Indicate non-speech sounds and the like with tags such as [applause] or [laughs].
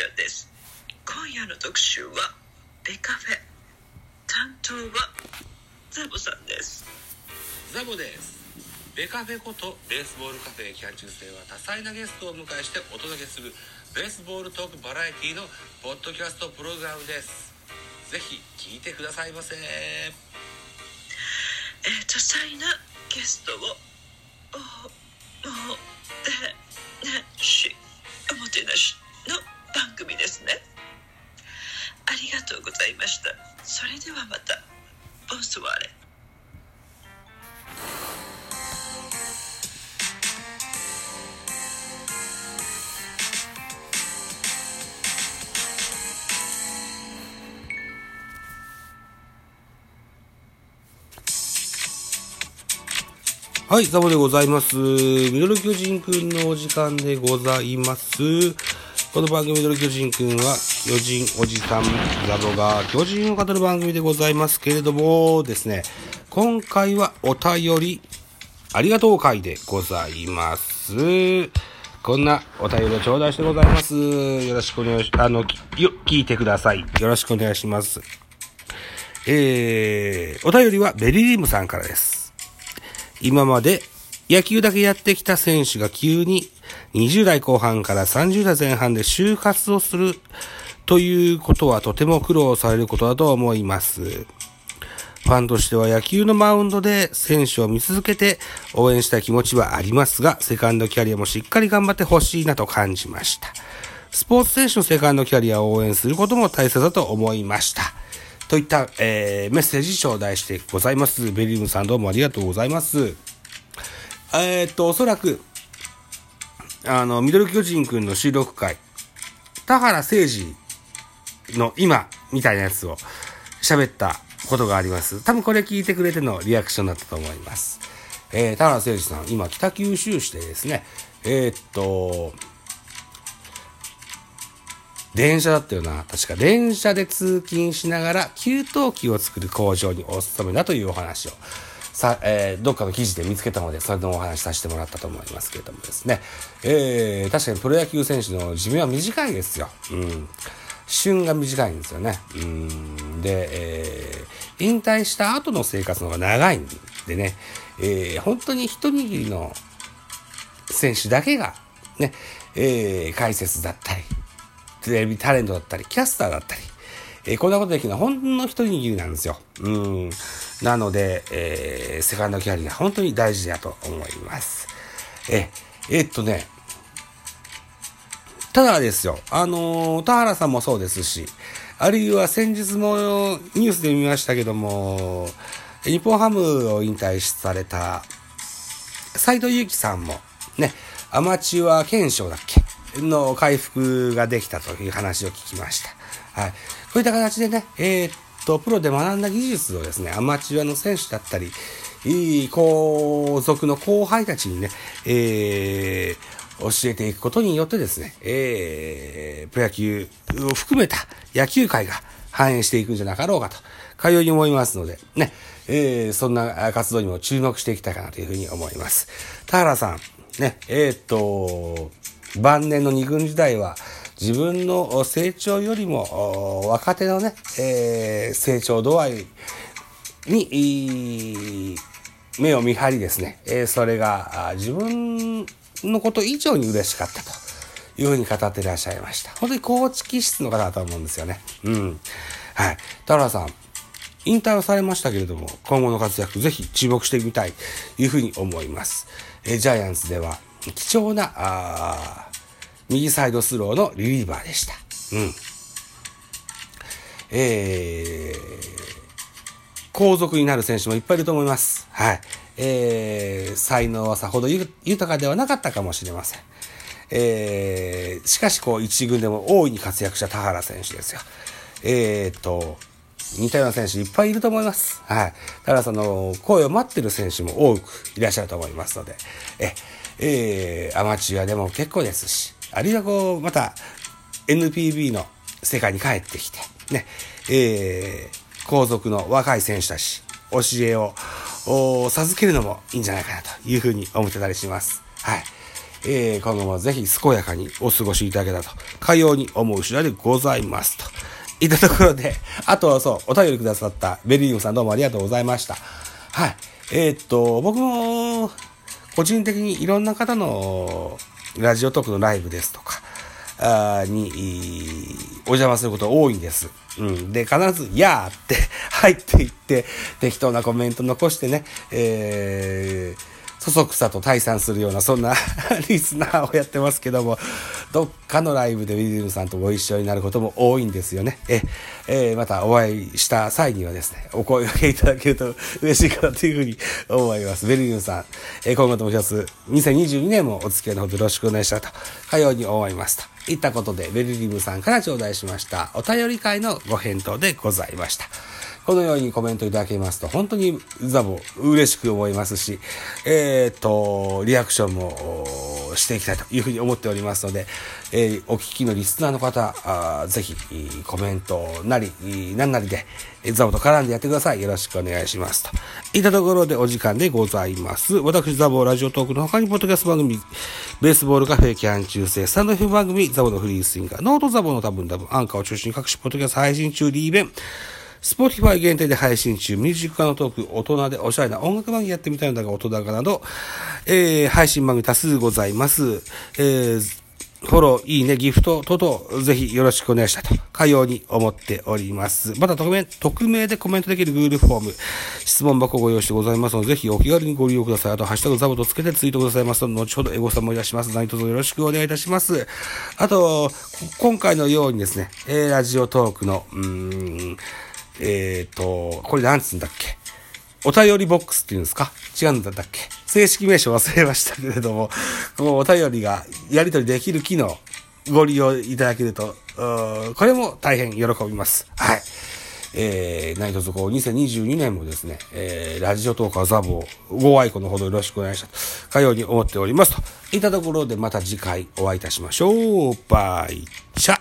者です今夜の特集はベカフェ担当はザボさんですザボですベカフェことベースボールカフェ期間中世は多彩なゲストをお迎えしてお届けするベースボールトークバラエティのポッドキャストプログラムですぜひ聞いてくださいませえー、多彩なゲストをおもてなしおもてなし組ですねありがとうございましたそれではまたボンソワーレはい、ザボでございます。ミドル巨人くんのお時間でございます。この番組ミドル巨人くんは、巨人おじさん、ザボが巨人を語る番組でございますけれどもですね、今回はお便り、ありがとう会でございます。こんなお便りを頂戴してございます。よろしくお願いし、あの、よ、聞いてください。よろしくお願いします。えー、お便りはベリリームさんからです。今まで野球だけやってきた選手が急に20代後半から30代前半で就活をするということはとても苦労されることだと思います。ファンとしては野球のマウンドで選手を見続けて応援したい気持ちはありますが、セカンドキャリアもしっかり頑張ってほしいなと感じました。スポーツ選手のセカンドキャリアを応援することも大切だと思いました。といった、えーメッセージ頂戴してございます。ベリームさんどうもありがとうございます。えーっと、おそらく、あの、ミドル巨人くんの収録会、田原誠二の今みたいなやつを喋ったことがあります。多分これ聞いてくれてのリアクションだったと思います。えー、田原誠二さん、今北九州市でですね、えーっと、電車だったよな。確か電車で通勤しながら給湯器を作る工場にお勤めだというお話をさ、えーどっかの記事で見つけたので、それのお話しさせてもらったと思いますけれどもですね。えー確かにプロ野球選手の寿命は短いですよ。うん。旬が短いんですよね。うん。で、えー引退した後の生活の方が長いんでね、えー本当に一握りの選手だけが、ね、えー解説だったり、テレビタレントだったり、キャスターだったり、えーこんなことできるのはほんの一握りなんですよ。うん。なので、えーセカンドキャリア本当に大事だと思います。え、えーっとね、ただですよ、あのー田原さんもそうですし、あるいは先日もニュースで見ましたけども、日本ハムを引退された斉藤由貴さんもね、アマチュア検証だっけ？の回復ができたという話を聞きました。はい。こういった形でね、えーっと、プロで学んだ技術をですね、アマチュアの選手だったり、いい後続の後輩たちにね、えー教えていくことによってですね、えー、プロ野球を含めた野球界が反映していくんじゃなかろうかと、かように思いますので、ね、えー、そんな活動にも注目していきたいかなというふうに思います。田原さん、ね、えーっと、晩年の二軍時代は、自分の成長よりも、若手のね、えー成長度合いに、目を見張りですね、えーそれが自分のこと以上に嬉しかったというふうに語っていらっしゃいました。本当に高知気質の方だと思うんですよね。うん。はい。田原さん、引退はされましたけれども、今後の活躍ぜひ注目してみたいというふうに思います。えジャイアンツでは貴重な、あ右サイドスローのリリーバーでした。うん。えー、後続になる選手もいっぱいいると思います。はい。えー、才能はさほど豊かではなかったかもしれません。えー、しかしこう一軍でも大いに活躍した田原選手ですよ。えー、と、似たような選手いっぱいいると思います。はい。田原さんの声を待ってる選手も多くいらっしゃると思いますので、え、えー、アマチュアでも結構ですし、あるいはこう、また NPB の世界に帰ってきて、ね、えー、後続の若い選手たち、教えを授けるのもいいんじゃないかなというふうに思ってたりします。はい。えー、このままぜひ健やかにお過ごしいただけたと、かように思う次第でございますと。いったところで、あとはそう、お便りくださったベリームさんどうもありがとうございました。はい。えー、っと、僕も、個人的にいろんな方のラジオトークのライブですとか、あに、お邪魔すること多いんです。うん。で、必ず、やーって入っていって、適当なコメント残してね、えー、そそくさと退散するような、そんな [laughs] リスナーをやってますけども、どっかのライブでウィリムさんとご一緒になることも多いんですよね。え、えー、またお会いした際にはですね、お声掛けいただけると嬉しいかなというふうに思います。ベルリムさん、えー、今後とも一つ、2022年もお付き合いのほどよろしくお願いしたいと、かように思いますと。いったことで、ベリリムさんから頂戴しましたお便り会のご返答でございました。このようにコメントいただけますと、本当にザボ嬉しく思いますし、えっ、ー、と、リアクションもしていきたいというふうに思っておりますので、えー、お聞きのリスナーの方、あぜひコメントなり、何なりで、ザボと絡んでやってください。よろしくお願いします。といったところでお時間でございます。私、ザボラジオトークの他に、ポッドキャスト番組、ベースボールカフェキャン中世、スタンド F 番組、ザボのフリースインガー、ノートザボの多分多分、アンカーを中心に各種ポッドキャスト配信中、リーベン、スポティファイ限定で配信中、ミュージックかのトーク、大人でおしゃれな音楽番組やってみたいのだが、大人かなど、えー、配信番組多数ございます。えーフォロー、いいね、ギフト等々、ぜひよろしくお願いしたいと、かように思っております。また、匿名、匿名でコメントできる Google フォーム、質問箱をご用意してございますので、ぜひお気軽にご利用ください。あと、ハッシュタグザボとつけてツイートくださいますので、後ほどエゴサもいたします。何卒よろしくお願いいたします。あと、今回のようにですね、えー、ラジオトークの、うーん、えっ、ー、と、これなんつうんだっけ？お便りボックスっていうんですか？違うんだっけ？正式名称忘れましたけれども、[laughs] このお便りがやり取りできる機能、ご利用いただけると、これも大変喜びます。はい。えー、何卒こう、2022年もですね、えー、ラジオトーカーザボご愛顧のほどよろしくお願いした、かように思っておりますと。いったところでまた次回お会いいたしましょう。バイチャ